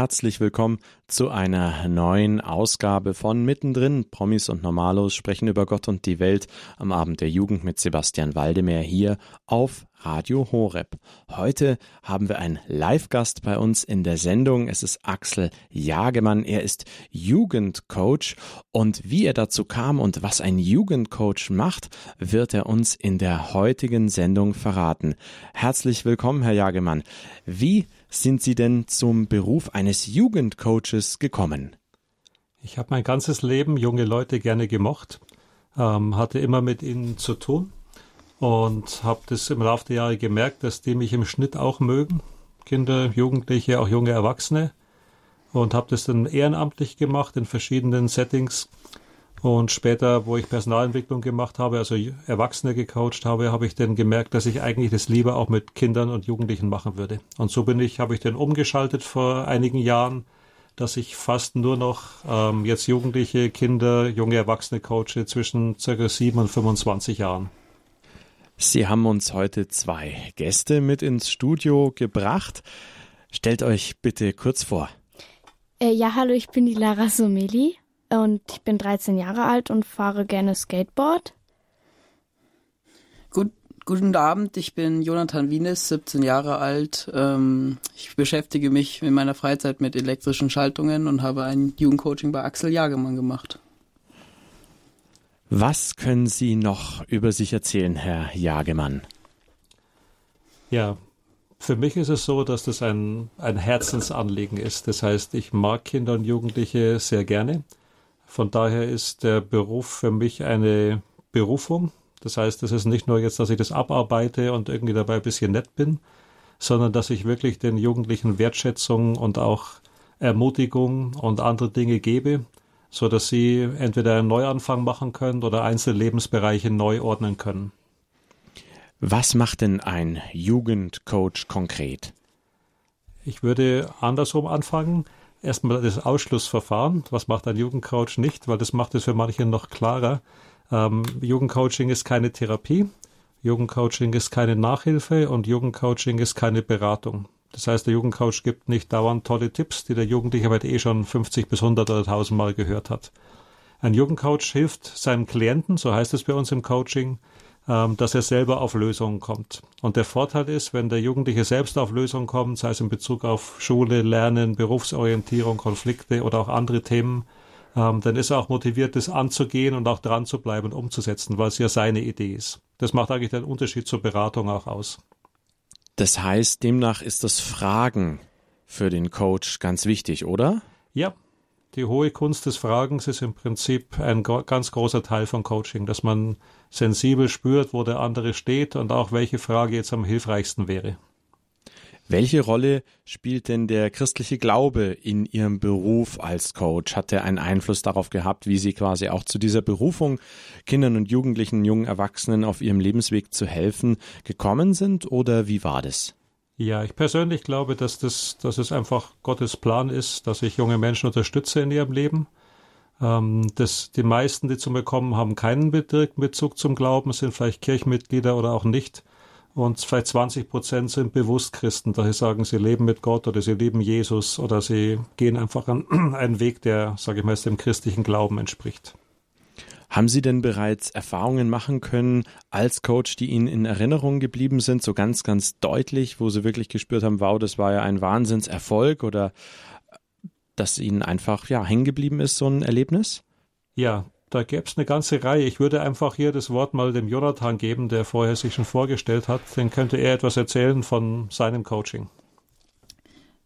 herzlich willkommen zu einer neuen Ausgabe von Mittendrin. Promis und Normalos sprechen über Gott und die Welt am Abend der Jugend mit Sebastian Waldemeyer hier auf Radio Horeb. Heute haben wir einen Live-Gast bei uns in der Sendung. Es ist Axel Jagemann. Er ist Jugendcoach und wie er dazu kam und was ein Jugendcoach macht, wird er uns in der heutigen Sendung verraten. Herzlich willkommen, Herr Jagemann. Wie sind Sie denn zum Beruf eines Jugendcoaches gekommen? Ich habe mein ganzes Leben junge Leute gerne gemocht, ähm, hatte immer mit ihnen zu tun und habe das im Laufe der Jahre gemerkt, dass die mich im Schnitt auch mögen. Kinder, Jugendliche, auch junge Erwachsene. Und habe das dann ehrenamtlich gemacht in verschiedenen Settings. Und später, wo ich Personalentwicklung gemacht habe, also Erwachsene gecoacht habe, habe ich dann gemerkt, dass ich eigentlich das lieber auch mit Kindern und Jugendlichen machen würde. Und so bin ich, habe ich dann umgeschaltet vor einigen Jahren, dass ich fast nur noch ähm, jetzt Jugendliche, Kinder, junge Erwachsene coache zwischen circa sieben und 25 Jahren. Sie haben uns heute zwei Gäste mit ins Studio gebracht. Stellt euch bitte kurz vor. Äh, ja, hallo, ich bin die Lara Someli und ich bin 13 Jahre alt und fahre gerne Skateboard. Gut, guten Abend, ich bin Jonathan Wienes, 17 Jahre alt. Ähm, ich beschäftige mich in meiner Freizeit mit elektrischen Schaltungen und habe ein Jugendcoaching bei Axel Jagemann gemacht. Was können Sie noch über sich erzählen, Herr Jagemann? Ja, für mich ist es so, dass das ein, ein Herzensanliegen ist. Das heißt, ich mag Kinder und Jugendliche sehr gerne. Von daher ist der Beruf für mich eine Berufung. Das heißt, es ist nicht nur jetzt, dass ich das abarbeite und irgendwie dabei ein bisschen nett bin, sondern dass ich wirklich den Jugendlichen Wertschätzung und auch Ermutigung und andere Dinge gebe so dass sie entweder einen Neuanfang machen können oder einzelne Lebensbereiche neu ordnen können. Was macht denn ein Jugendcoach konkret? Ich würde andersrum anfangen. Erstmal das Ausschlussverfahren. Was macht ein Jugendcoach nicht? Weil das macht es für manche noch klarer. Ähm, Jugendcoaching ist keine Therapie. Jugendcoaching ist keine Nachhilfe und Jugendcoaching ist keine Beratung. Das heißt, der Jugendcoach gibt nicht dauernd tolle Tipps, die der Jugendliche aber eh schon 50 bis 100 oder 1000 Mal gehört hat. Ein Jugendcoach hilft seinem Klienten, so heißt es bei uns im Coaching, dass er selber auf Lösungen kommt. Und der Vorteil ist, wenn der Jugendliche selbst auf Lösungen kommt, sei es in Bezug auf Schule, Lernen, Berufsorientierung, Konflikte oder auch andere Themen, ähm, dann ist er auch motiviert, das anzugehen und auch dran zu bleiben und umzusetzen, weil es ja seine Idee ist. Das macht eigentlich den Unterschied zur Beratung auch aus. Das heißt, demnach ist das Fragen für den Coach ganz wichtig, oder? Ja, die hohe Kunst des Fragens ist im Prinzip ein ganz großer Teil von Coaching, dass man sensibel spürt, wo der andere steht und auch welche Frage jetzt am hilfreichsten wäre. Welche Rolle spielt denn der christliche Glaube in Ihrem Beruf als Coach? Hat er einen Einfluss darauf gehabt, wie Sie quasi auch zu dieser Berufung, Kindern und Jugendlichen, jungen Erwachsenen auf ihrem Lebensweg zu helfen, gekommen sind oder wie war das? Ja, ich persönlich glaube, dass das, dass es einfach Gottes Plan ist, dass ich junge Menschen unterstütze in ihrem Leben. Ähm, das, die meisten, die zu mir kommen, haben keinen direkten Bezug zum Glauben, sind vielleicht Kirchenmitglieder oder auch nicht und vielleicht 20 Prozent sind bewusst Christen, sie sagen, sie leben mit Gott oder sie lieben Jesus oder sie gehen einfach an einen Weg, der, sage ich mal, dem christlichen Glauben entspricht. Haben Sie denn bereits Erfahrungen machen können als Coach, die Ihnen in Erinnerung geblieben sind, so ganz, ganz deutlich, wo Sie wirklich gespürt haben, wow, das war ja ein Wahnsinnserfolg oder dass Ihnen einfach ja hängen geblieben ist, so ein Erlebnis? Ja, da gäbe es eine ganze Reihe. Ich würde einfach hier das Wort mal dem Jonathan geben, der vorher sich schon vorgestellt hat. Dann könnte er etwas erzählen von seinem Coaching.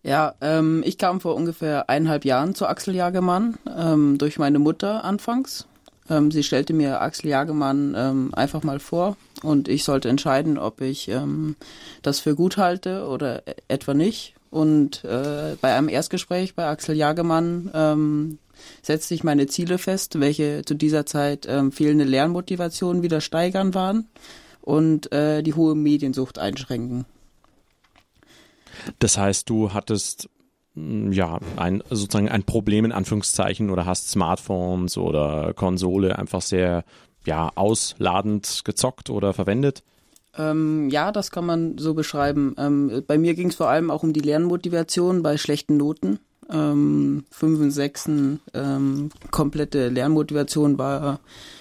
Ja, ähm, ich kam vor ungefähr eineinhalb Jahren zu Axel Jagemann, ähm, durch meine Mutter anfangs. Ähm, sie stellte mir Axel Jagemann ähm, einfach mal vor und ich sollte entscheiden, ob ich ähm, das für gut halte oder e-, etwa nicht. Und äh, bei einem Erstgespräch bei Axel Jagemann ähm, setzte ich meine Ziele fest, welche zu dieser Zeit ähm, fehlende Lernmotivation wieder steigern waren und äh, die hohe Mediensucht einschränken. Das heißt, du hattest ja ein sozusagen ein Problem in Anführungszeichen oder hast Smartphones oder Konsole einfach sehr ja ausladend gezockt oder verwendet? Ähm, ja, das kann man so beschreiben. Ähm, bei mir ging es vor allem auch um die Lernmotivation bei schlechten Noten. ähm, fünf und sechsten ähm, komplette Lernmotivation war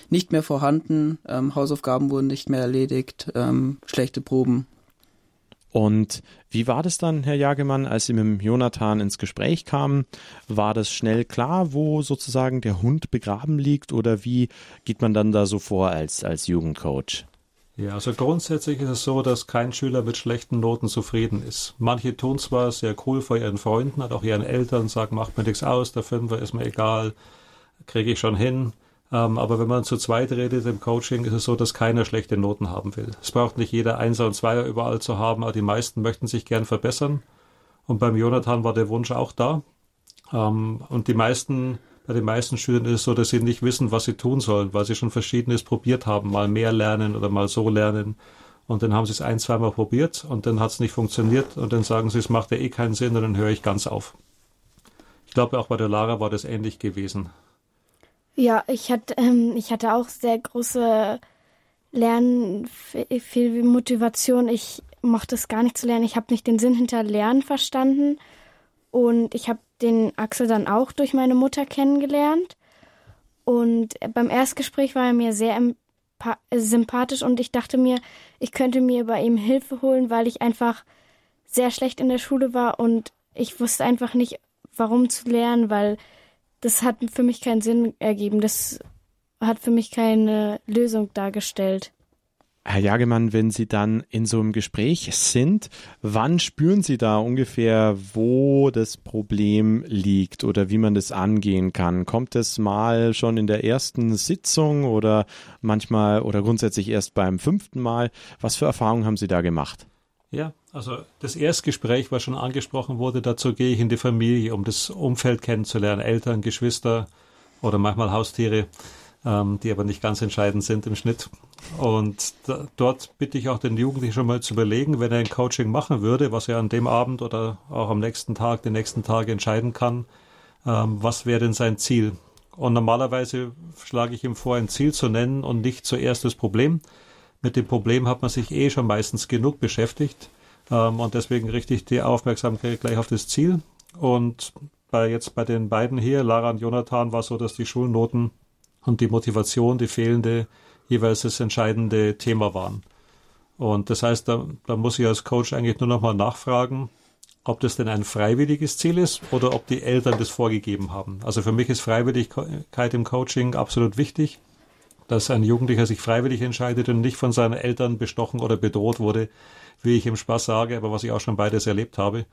nicht mehr vorhanden, ähm, Hausaufgaben wurden nicht mehr erledigt, ähm, schlechte Proben. Und wie war das dann, Herr Jagemann, als Sie mit Jonathan ins Gespräch kamen? War das schnell klar, wo sozusagen der Hund begraben liegt oder wie geht man dann da so vor als, als Jugendcoach? Ja, also grundsätzlich ist es so, dass kein Schüler mit schlechten Noten zufrieden ist. Manche tun zwar sehr cool vor ihren Freunden, hat auch ihren Eltern, sagen, macht mir nichts aus, der Fünfer ist mir egal, kriege ich schon hin. Ähm, aber wenn man zu zweit redet im Coaching, ist es so, dass keiner schlechte Noten haben will. Es braucht nicht jeder Einser und Zweier überall zu haben, aber die meisten möchten sich gern verbessern. Und beim Jonathan war der Wunsch auch da. Ähm, und die meisten, bei den meisten Schülern ist es so, dass sie nicht wissen, was sie tun sollen, weil sie schon Verschiedenes probiert haben, mal mehr lernen oder mal so lernen. Und dann haben sie es ein, zweimal probiert und dann hat es nicht funktioniert und dann sagen sie, es macht ja eh keinen Sinn und dann höre ich ganz auf. Ich glaube, auch bei der Lara war das ähnlich gewesen. Ja, ich hatte, ähm, ich hatte auch sehr große Lernen, viel Motivation. Ich mochte es gar nicht zu lernen. Ich habe nicht den Sinn hinter Lernen verstanden. Und ich habe den Axel dann auch durch meine Mutter kennengelernt. Und beim Erstgespräch war er mir sehr sympathisch und ich dachte mir, ich könnte mir bei ihm Hilfe holen, weil ich einfach sehr schlecht in der Schule war und ich wusste einfach nicht, warum zu lernen, weil das hat für mich keinen Sinn ergeben. Das hat für mich keine Lösung dargestellt. Herr Jagemann, wenn Sie dann in so einem Gespräch sind, wann spüren Sie da ungefähr, wo das Problem liegt oder wie man das angehen kann? Kommt es mal schon in der ersten Sitzung oder manchmal oder grundsätzlich erst beim fünften Mal? Was für Erfahrungen haben Sie da gemacht? Ja, also das Erstgespräch, was schon angesprochen wurde, dazu gehe ich in die Familie, um das Umfeld kennenzulernen, Eltern, Geschwister oder manchmal Haustiere, ähm, die aber nicht ganz entscheidend sind im Schnitt. Und da, dort bitte ich auch den Jugendlichen schon mal zu überlegen, wenn er ein Coaching machen würde, was er an dem Abend oder auch am nächsten Tag, den nächsten Tag entscheiden kann, ähm, was wäre denn sein Ziel? Und normalerweise schlage ich ihm vor, ein Ziel zu nennen und nicht zuerst das Problem, mit dem Problem hat man sich eh schon meistens genug beschäftigt. Ähm, und deswegen richte ich die Aufmerksamkeit gleich auf das Ziel. Und bei jetzt bei den beiden hier, Lara und Jonathan, war es so, dass die Schulnoten und die Motivation, die fehlende, jeweils das entscheidende Thema waren. Und das heißt, da, da muss ich als Coach eigentlich nur nochmal nachfragen, ob das denn ein freiwilliges Ziel ist oder ob die Eltern das vorgegeben haben. Also für mich ist Freiwilligkeit im Coaching absolut wichtig dass ein Jugendlicher sich freiwillig entscheidet und nicht von seinen Eltern bestochen oder bedroht wurde, wie ich im Spaß sage, aber was ich auch schon beides erlebt habe.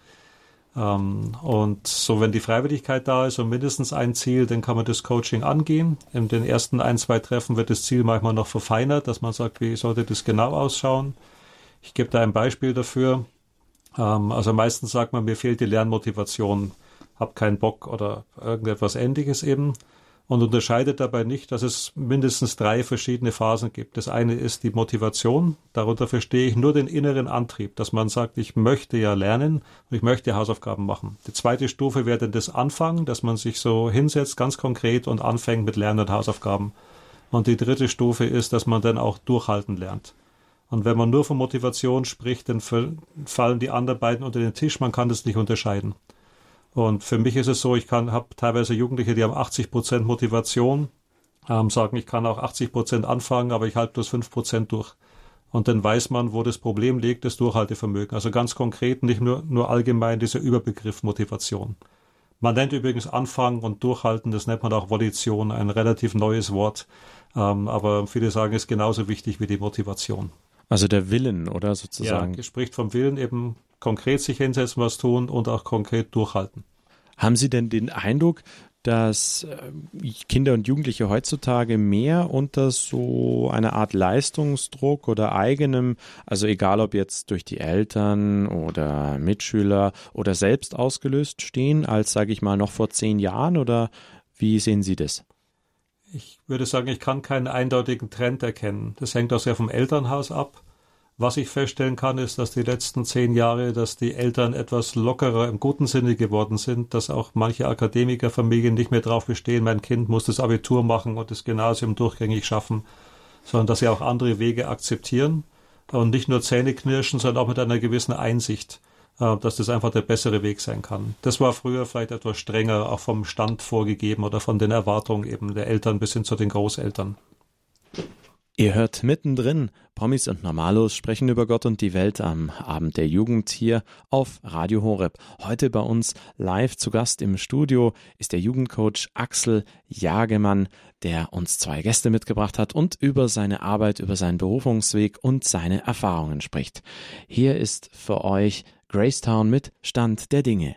Ähm, und so, wenn die Freiwilligkeit da ist und mindestens ein Ziel, dann kann man das Coaching angehen. In den ersten ein, zwei Treffen wird das Ziel manchmal noch verfeinert, dass man sagt, wie sollte das genau ausschauen. Ich gebe da ein Beispiel dafür. Ähm, also meistens sagt man, mir fehlt die Lernmotivation, hab keinen Bock oder irgendetwas Ähnliches eben und unterscheidet dabei nicht, dass es mindestens drei verschiedene Phasen gibt. Das eine ist die Motivation. Darunter verstehe ich nur den inneren Antrieb, dass man sagt, ich möchte ja lernen und ich möchte Hausaufgaben machen. Die zweite Stufe wäre dann das Anfangen, dass man sich so hinsetzt, ganz konkret und anfängt mit Lernen und Hausaufgaben. Und die dritte Stufe ist, dass man dann auch durchhalten lernt. Und wenn man nur von Motivation spricht, dann fallen die anderen beiden unter den Tisch. Man kann das nicht unterscheiden. Und für mich ist es so, ich kann, habe teilweise Jugendliche, die haben 80 Prozent Motivation, ähm, sagen, ich kann auch 80 Prozent anfangen, aber ich halte bloß 5 Prozent durch. Und dann weiß man, wo das Problem liegt, das Durchhaltevermögen. Also ganz konkret, nicht nur, nur allgemein dieser Überbegriff Motivation. Man nennt übrigens Anfangen und Durchhalten, das nennt man auch Volition, ein relativ neues Wort. Ähm, aber viele sagen, es ist genauso wichtig wie die Motivation. Also der Willen, oder sozusagen? Ja, spricht vom Willen eben konkret sich hinsetzen, was tun und auch konkret durchhalten. Haben Sie denn den Eindruck, dass äh, Kinder und Jugendliche heutzutage mehr unter so einer Art Leistungsdruck oder eigenem, also egal ob jetzt durch die Eltern oder Mitschüler oder selbst ausgelöst stehen, als sage ich mal noch vor zehn Jahren oder wie sehen Sie das? Ich würde sagen, ich kann keinen eindeutigen Trend erkennen. Das hängt auch sehr vom Elternhaus ab. Was ich feststellen kann, ist, dass die letzten zehn Jahre, dass die Eltern etwas lockerer im guten Sinne geworden sind, dass auch manche Akademikerfamilien nicht mehr darauf bestehen, mein Kind muss das Abitur machen und das Gymnasium durchgängig schaffen, sondern dass sie auch andere Wege akzeptieren und nicht nur Zähne knirschen, sondern auch mit einer gewissen Einsicht. äh, dass das einfach der bessere Weg sein kann. Das war früher vielleicht etwas strenger, auch vom Stand vorgegeben oder von den Erwartungen eben der Eltern bis hin zu den Großeltern. Ihr hört mittendrin, Promis und Normalos sprechen über Gott und die Welt am Abend der Jugend hier auf Radio Horeb. Heute bei uns live zu Gast im Studio ist der Jugendcoach Axel Jagemann, der uns zwei Gäste mitgebracht hat und über seine Arbeit, über seinen Berufungsweg und seine Erfahrungen spricht. Hier ist für euch Gracetown mit Stand der Dinge.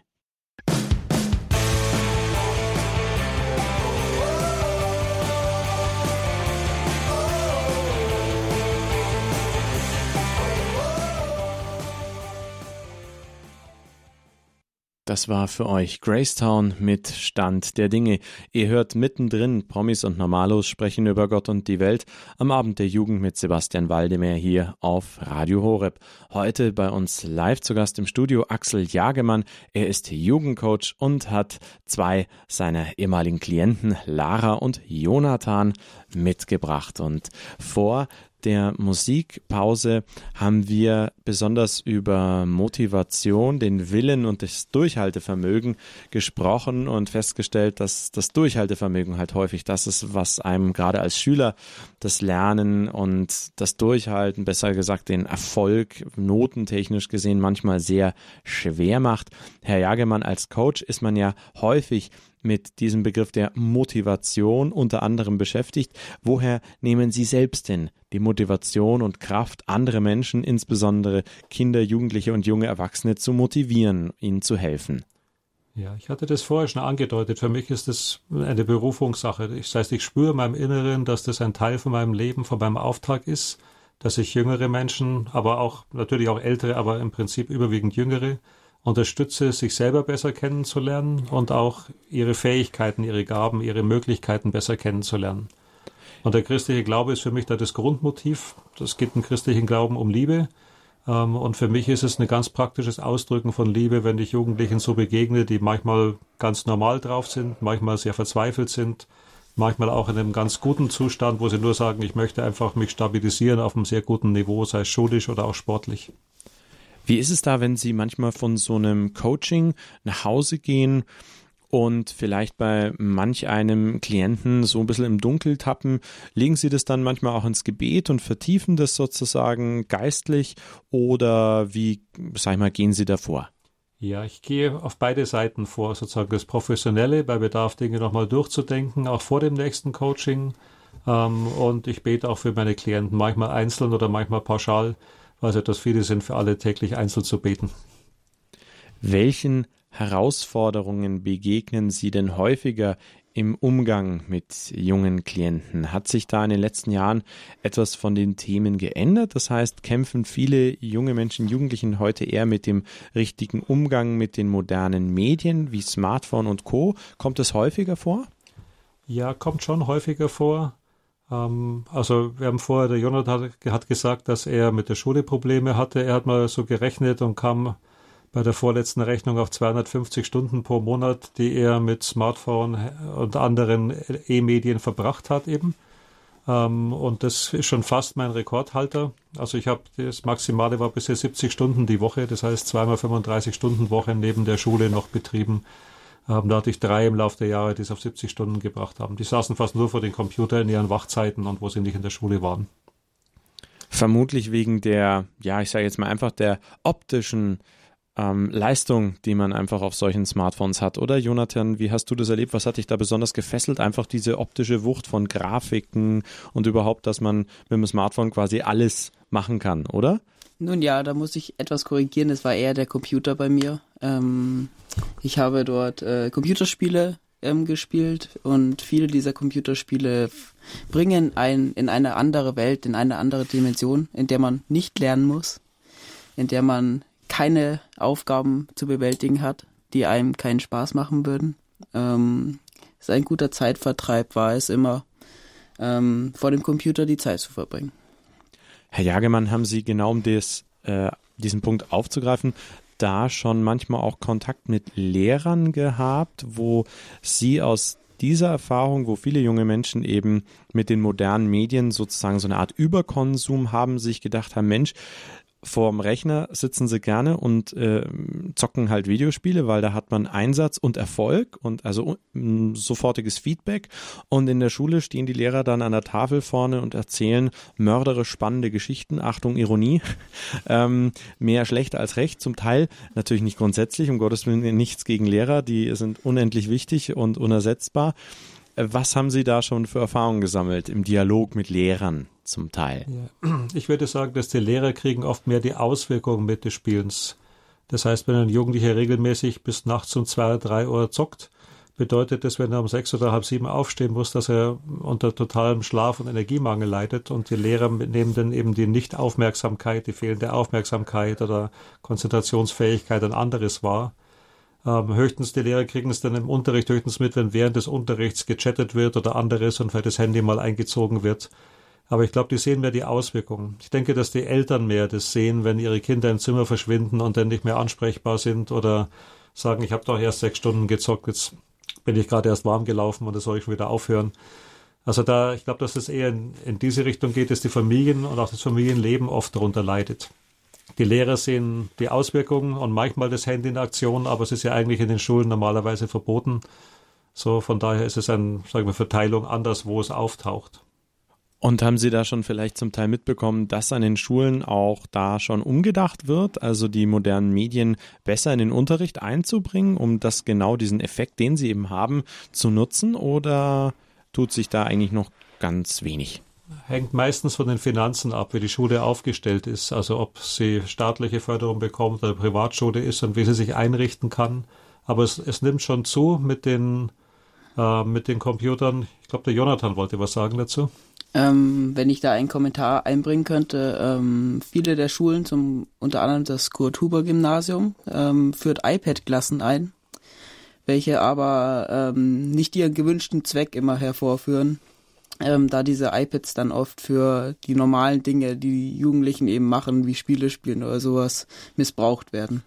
Das war für euch Gracetown mit Stand der Dinge. Ihr hört mittendrin Promis und Normalos sprechen über Gott und die Welt am Abend der Jugend mit Sebastian Waldemar hier auf Radio Horeb. Heute bei uns live zu Gast im Studio Axel Jagemann. Er ist Jugendcoach und hat zwei seiner ehemaligen Klienten Lara und Jonathan mitgebracht. Und vor der Musikpause haben wir besonders über Motivation, den Willen und das Durchhaltevermögen gesprochen und festgestellt, dass das Durchhaltevermögen halt häufig das ist, was einem gerade als Schüler das Lernen und das Durchhalten, besser gesagt den Erfolg notentechnisch gesehen manchmal sehr schwer macht. Herr Jagemann, als Coach ist man ja häufig mit diesem Begriff der Motivation unter anderem beschäftigt. Woher nehmen Sie selbst denn die Motivation und Kraft, andere Menschen, insbesondere Kinder, Jugendliche und junge Erwachsene, zu motivieren, ihnen zu helfen? Ja, ich hatte das vorher schon angedeutet. Für mich ist das eine Berufungssache. Das heißt, ich spüre in meinem Inneren, dass das ein Teil von meinem Leben, von meinem Auftrag ist, dass ich jüngere Menschen, aber auch natürlich auch ältere, aber im Prinzip überwiegend jüngere, unterstütze, sich selber besser kennenzulernen und auch ihre Fähigkeiten, ihre Gaben, ihre Möglichkeiten besser kennenzulernen. Und der christliche Glaube ist für mich da das Grundmotiv. Es geht im christlichen Glauben um Liebe. Ähm, und für mich ist es ein ganz praktisches Ausdrücken von Liebe, wenn ich Jugendlichen so begegne, die manchmal ganz normal drauf sind, manchmal sehr verzweifelt sind, manchmal auch in einem ganz guten Zustand, wo sie nur sagen, ich möchte einfach mich stabilisieren auf einem sehr guten Niveau, sei es schulisch oder auch sportlich. Wie ist es da, wenn Sie manchmal von so einem Coaching nach Hause gehen und vielleicht bei manch einem Klienten so ein bisschen im Dunkel tappen, legen Sie das dann manchmal auch ins Gebet und vertiefen das sozusagen geistlich oder wie, sag ich mal, gehen Sie davor? Ja, ich gehe auf beide Seiten vor, sozusagen das Professionelle, bei Bedarf Dinge nochmal durchzudenken, auch vor dem nächsten Coaching. Ähm, und ich bete auch für meine Klienten, manchmal einzeln oder manchmal pauschal weil es etwas viele sind, für alle täglich einzeln zu beten. Welchen Herausforderungen begegnen Sie denn häufiger im Umgang mit jungen Klienten? Hat sich da in den letzten Jahren etwas von den Themen geändert? Das heißt, kämpfen viele junge Menschen, Jugendlichen heute eher mit dem richtigen Umgang mit den modernen Medien wie Smartphone und Co. Kommt es häufiger vor? Ja, kommt schon häufiger vor. Ähm, also wir haben vorher, der Jonathan hat, hat gesagt, dass er mit der Schule Probleme hatte. Er hat mal so gerechnet und kam bei der vorletzten Rechnung auf 250 Stunden pro Monat, die er mit Smartphone und anderen E-Medien verbracht hat eben. Ähm, und das ist schon fast mein Rekordhalter. Also ich habe das Maximale war bisher 70 Stunden die Woche, das heißt zweimal 35 Stunden Woche neben der Schule noch betrieben haben da hatte ich drei im Laufe der Jahre, die es auf 70 Stunden gebracht haben. Die saßen fast nur vor den Computern in ihren Wachzeiten und wo sie nicht in der Schule waren. Vermutlich wegen der, ja, ich sage jetzt mal einfach der optischen ähm, Leistung, die man einfach auf solchen Smartphones hat. Oder Jonathan, wie hast du das erlebt? Was hat dich da besonders gefesselt? Einfach diese optische Wucht von Grafiken und überhaupt, dass man mit dem Smartphone quasi alles machen kann, oder? Nun ja, da muss ich etwas korrigieren. Es war eher der Computer bei mir. Ähm, ich habe dort äh, Computerspiele ähm, gespielt und viele dieser Computerspiele bringen einen in eine andere Welt, in eine andere Dimension, in der man nicht lernen muss, in der man keine Aufgaben zu bewältigen hat, die einem keinen Spaß machen würden. Ähm, ist ein guter Zeitvertreib war es immer, ähm, vor dem Computer die Zeit zu verbringen. Herr Jagemann, haben Sie genau um des, äh, diesen Punkt aufzugreifen, da schon manchmal auch Kontakt mit Lehrern gehabt, wo Sie aus dieser Erfahrung, wo viele junge Menschen eben mit den modernen Medien sozusagen so eine Art Überkonsum haben, sich gedacht haben, Mensch, vorm Rechner sitzen sie gerne und äh, zocken halt Videospiele, weil da hat man Einsatz und Erfolg und also um, sofortiges Feedback. Und in der Schule stehen die Lehrer dann an der Tafel vorne und erzählen mörderisch spannende Geschichten. Achtung, Ironie. ähm, mehr schlecht als recht. Zum Teil natürlich nicht grundsätzlich, um Gottes Willen nichts gegen Lehrer. Die sind unendlich wichtig und unersetzbar. Äh, was haben Sie da schon für Erfahrungen gesammelt im Dialog mit Lehrern zum Teil? Ich würde sagen, dass die Lehrer kriegen oft mehr die Auswirkungen mit des Spielens. Das heißt, wenn ein Jugendlicher regelmäßig bis nachts um zwei oder drei Uhr zockt, bedeutet das, wenn er um sechs oder halb sieben aufstehen muss, dass er unter totalem Schlaf- und Energiemangel leidet und die Lehrer nehmen dann eben die Nichtaufmerksamkeit, die fehlende Aufmerksamkeit oder Konzentrationsfähigkeit an anderes wahr ähm, höchstens die Lehrer kriegen es dann im Unterricht höchstens mit, wenn während des Unterrichts gechattet wird oder anderes und vielleicht das Handy mal eingezogen wird. Aber ich glaube, die sehen mehr die Auswirkungen. Ich denke, dass die Eltern mehr das sehen, wenn ihre Kinder im Zimmer verschwinden und dann nicht mehr ansprechbar sind oder sagen, ich habe doch erst sechs Stunden gezockt, jetzt bin ich gerade erst warm gelaufen und das soll ich schon wieder aufhören. Also da, ich glaube, dass es eher in, in diese Richtung geht, dass die Familien und auch das Familienleben oft darunter leidet. Die Lehrer sehen die Auswirkungen und manchmal das Handy in Aktion, aber es ist ja eigentlich in den Schulen normalerweise verboten. So, von daher ist es eine, sagen wir, Verteilung anders, wo es auftaucht. Und haben Sie da schon vielleicht zum Teil mitbekommen, dass an den Schulen auch da schon umgedacht wird, also die modernen Medien besser in den Unterricht einzubringen, um das genau diesen Effekt, den sie eben haben, zu nutzen? Oder tut sich da eigentlich noch ganz wenig? hängt meistens von den Finanzen ab, wie die Schule aufgestellt ist. Also ob sie staatliche Förderung bekommt oder Privatschule ist und wie sie sich einrichten kann. Aber es, es nimmt schon zu mit den, äh, mit den Computern. Ich glaube, der Jonathan wollte was sagen dazu. Ähm, wenn ich da einen Kommentar einbringen könnte, ähm, viele der Schulen, zum unter anderem das Kurt-Huber-Gymnasium, ähm, führt iPad-Klassen ein, welche aber ähm, nicht ihren gewünschten Zweck immer hervorführen ähm, da diese iPads dann oft für die normalen Dinge, die die Jugendlichen eben machen, wie Spiele spielen oder sowas, missbraucht werden.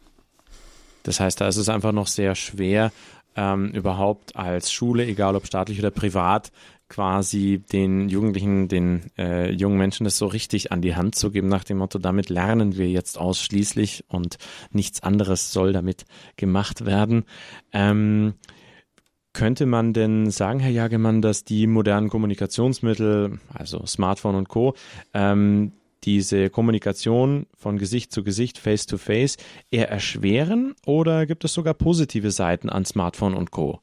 Das heißt, da ist es einfach noch sehr schwer, ähm, überhaupt als Schule, egal ob staatlich oder privat, quasi den Jugendlichen, den äh, jungen Menschen das so richtig an die Hand zu geben, nach dem Motto, damit lernen wir jetzt ausschließlich und nichts anderes soll damit gemacht werden. Ähm, könnte man denn sagen, Herr Jagemann, dass die modernen Kommunikationsmittel, also Smartphone und Co., ähm, diese Kommunikation von Gesicht zu Gesicht, Face to Face, eher erschweren oder gibt es sogar positive Seiten an Smartphone und Co.?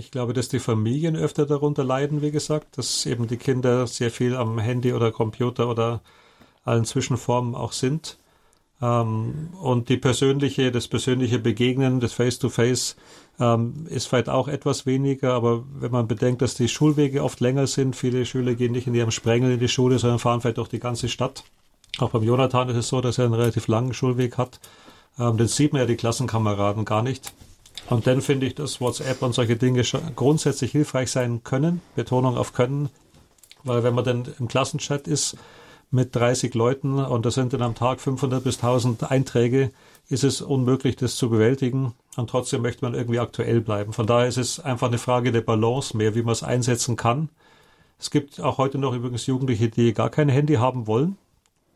Ich glaube, dass die Familien öfter darunter leiden, wie gesagt, dass eben die Kinder sehr viel am Handy oder Computer oder allen Zwischenformen auch sind. Ähm, und die persönliche, das persönliche Begegnen, das Face-to-Face ähm, ist vielleicht auch etwas weniger, aber wenn man bedenkt, dass die Schulwege oft länger sind, viele Schüler gehen nicht in ihrem Sprengel in die Schule, sondern fahren vielleicht durch die ganze Stadt. Auch beim Jonathan ist es so, dass er einen relativ langen Schulweg hat. Ähm, den sieht man ja die Klassenkameraden gar nicht. Und dann finde ich, dass WhatsApp und solche Dinge grundsätzlich hilfreich sein können. Betonung auf können. Weil wenn man dann im Klassenchat ist mit 30 Leuten und da sind dann am Tag 500 bis 1000 Einträge, ist es unmöglich, das zu bewältigen. Und trotzdem möchte man irgendwie aktuell bleiben. Von daher ist es einfach eine Frage der Balance mehr, wie man es einsetzen kann. Es gibt auch heute noch übrigens Jugendliche, die gar kein Handy haben wollen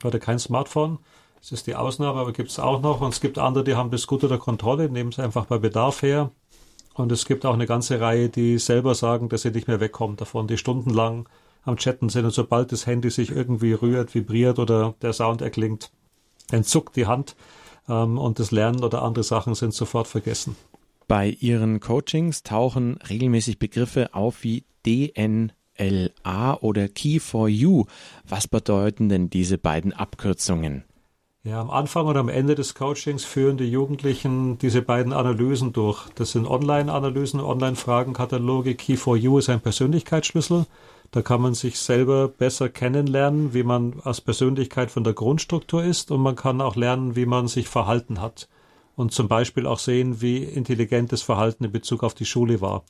oder kein Smartphone. Das ist die Ausnahme, aber gibt es auch noch. Und es gibt andere, die haben das gut unter Kontrolle, nehmen es einfach bei Bedarf her. Und es gibt auch eine ganze Reihe, die selber sagen, dass sie nicht mehr wegkommen davon, die stundenlang am Chatten sind. Und sobald das Handy sich irgendwie rührt, vibriert oder der Sound erklingt, entzuckt die Hand ähm, und das Lernen oder andere Sachen sind sofort vergessen. Bei Ihren Coachings tauchen regelmäßig Begriffe auf wie DNLA oder Key for You. Was bedeuten denn diese beiden Abkürzungen? Ja, am Anfang und am Ende des Coachings führen die Jugendlichen diese beiden Analysen durch. Das sind Online-Analysen, Online-Fragenkataloge. Key for You ist ein Persönlichkeitsschlüssel. Da kann man sich selber besser kennenlernen, wie man als Persönlichkeit von der Grundstruktur ist und man kann auch lernen, wie man sich verhalten hat und zum Beispiel auch sehen, wie intelligentes Verhalten in Bezug auf die Schule war.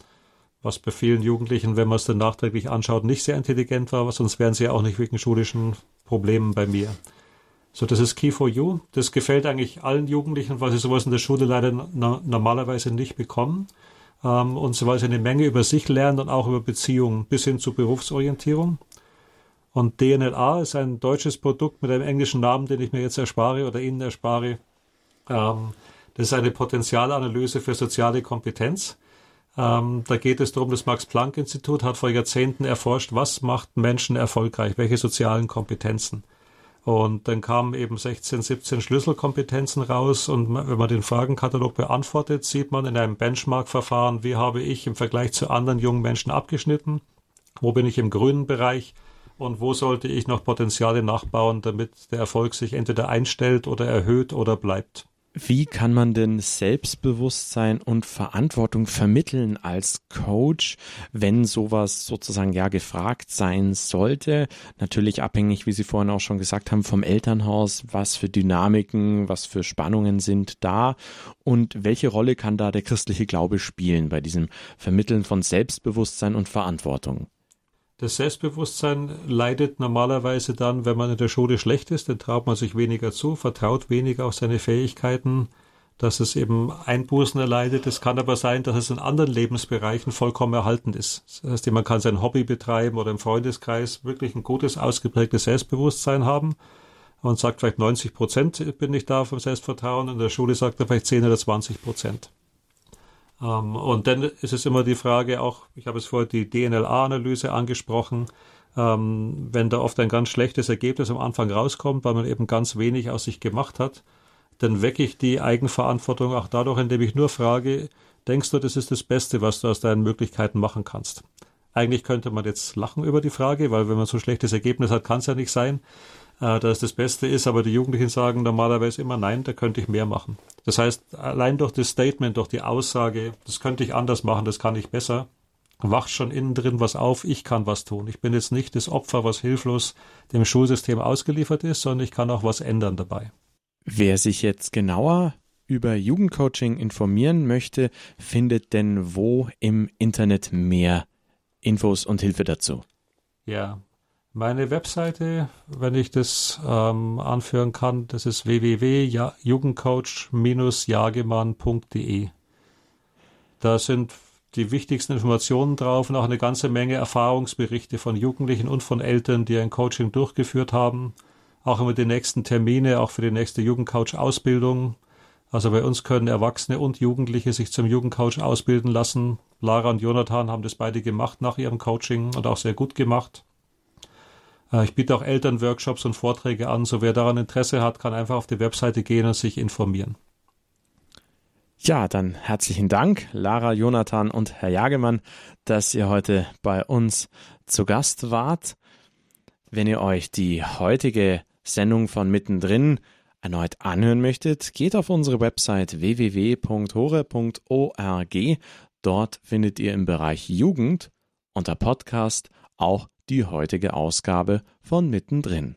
Was bei vielen Jugendlichen, wenn man es dann nachträglich anschaut, nicht sehr intelligent war, sonst wären sie ja auch nicht wegen schulischen Problemen bei mir. So, das ist Key for You. Das gefällt eigentlich allen Jugendlichen, weil sie sowas in der Schule leider normalerweise nicht bekommen ähm, und so weil sie eine Menge über sich lernen und auch über Beziehungen bis hin zur Berufsorientierung. Und DNLA ist ein deutsches Produkt mit einem englischen Namen, den ich mir jetzt erspare oder Ihnen erspare. Ähm, das ist eine Potenzialanalyse für soziale Kompetenz. Ähm, da geht es darum, das Max-Planck-Institut hat vor Jahrzehnten erforscht, was macht Menschen erfolgreich, welche sozialen Kompetenzen. Und dann kamen eben 16, 17 Schlüsselkompetenzen raus. Und wenn man den Fragenkatalog beantwortet, sieht man in einem Benchmark-Verfahren, wie habe ich im Vergleich zu anderen jungen Menschen abgeschnitten, wo bin ich im grünen Bereich und wo sollte ich noch Potenziale nachbauen, damit der Erfolg sich entweder einstellt oder erhöht oder bleibt. Wie kann man denn Selbstbewusstsein und Verantwortung vermitteln als Coach, wenn sowas sozusagen ja gefragt sein sollte? Natürlich abhängig, wie Sie vorhin auch schon gesagt haben, vom Elternhaus. Was für Dynamiken, was für Spannungen sind da? Und welche Rolle kann da der christliche Glaube spielen bei diesem Vermitteln von Selbstbewusstsein und Verantwortung? Das Selbstbewusstsein leidet normalerweise dann, wenn man in der Schule schlecht ist, dann traut man sich weniger zu, vertraut weniger auf seine Fähigkeiten, dass es eben Einbußen erleidet. Es kann aber sein, dass es in anderen Lebensbereichen vollkommen erhalten ist. Das heißt, man kann sein Hobby betreiben oder im Freundeskreis wirklich ein gutes, ausgeprägtes Selbstbewusstsein haben und sagt vielleicht 90 Prozent bin ich da vom Selbstvertrauen. In der Schule sagt er vielleicht 10 oder 20 Prozent. Ähm, und dann ist es immer die Frage auch, ich habe es vorher die DNLA-Analyse angesprochen, ähm, wenn da oft ein ganz schlechtes Ergebnis am Anfang rauskommt, weil man eben ganz wenig aus sich gemacht hat, dann wecke ich die Eigenverantwortung auch dadurch, indem ich nur frage, denkst du, das ist das Beste, was du aus deinen Möglichkeiten machen kannst? Eigentlich könnte man jetzt lachen über die Frage, weil wenn man so ein schlechtes Ergebnis hat, kann es ja nicht sein äh, dass das Beste ist, aber die Jugendlichen sagen normalerweise immer nein, da könnte ich mehr machen. Das heißt, allein durch das Statement, durch die Aussage, das könnte ich anders machen, das kann ich besser, wacht schon innen drin was auf, ich kann was tun. Ich bin jetzt nicht das Opfer, was hilflos dem Schulsystem ausgeliefert ist, sondern ich kann auch was ändern dabei. Wer sich jetzt genauer über Jugendcoaching informieren möchte, findet denn wo im Internet mehr Infos und Hilfe dazu? Ja, meine Webseite, wenn ich das ähm, anführen kann, das ist www.jugendcoach-jagemann.de. Da sind die wichtigsten Informationen drauf und auch eine ganze Menge Erfahrungsberichte von Jugendlichen und von Eltern, die ein Coaching durchgeführt haben. Auch immer die nächsten Termine, auch für die nächste Jugendcoach-Ausbildung. Also bei uns können Erwachsene und Jugendliche sich zum Jugendcoach ausbilden lassen. Lara und Jonathan haben das beide gemacht nach ihrem Coaching und auch sehr gut gemacht. Äh, ich biete auch Elternworkshops und Vorträge an. So wer daran Interesse hat, kann einfach auf die Webseite gehen und sich informieren. Ja, dann herzlichen Dank, Lara, Jonathan und Herr Jagemann, dass ihr heute bei uns zu Gast wart. Wenn ihr euch die heutige Sendung von Mittendrin erneut anhören möchtet, geht auf unsere Website www.hore.org. Dort findet ihr im Bereich Jugend unter Podcast auch die heutige Ausgabe von Mittendrin.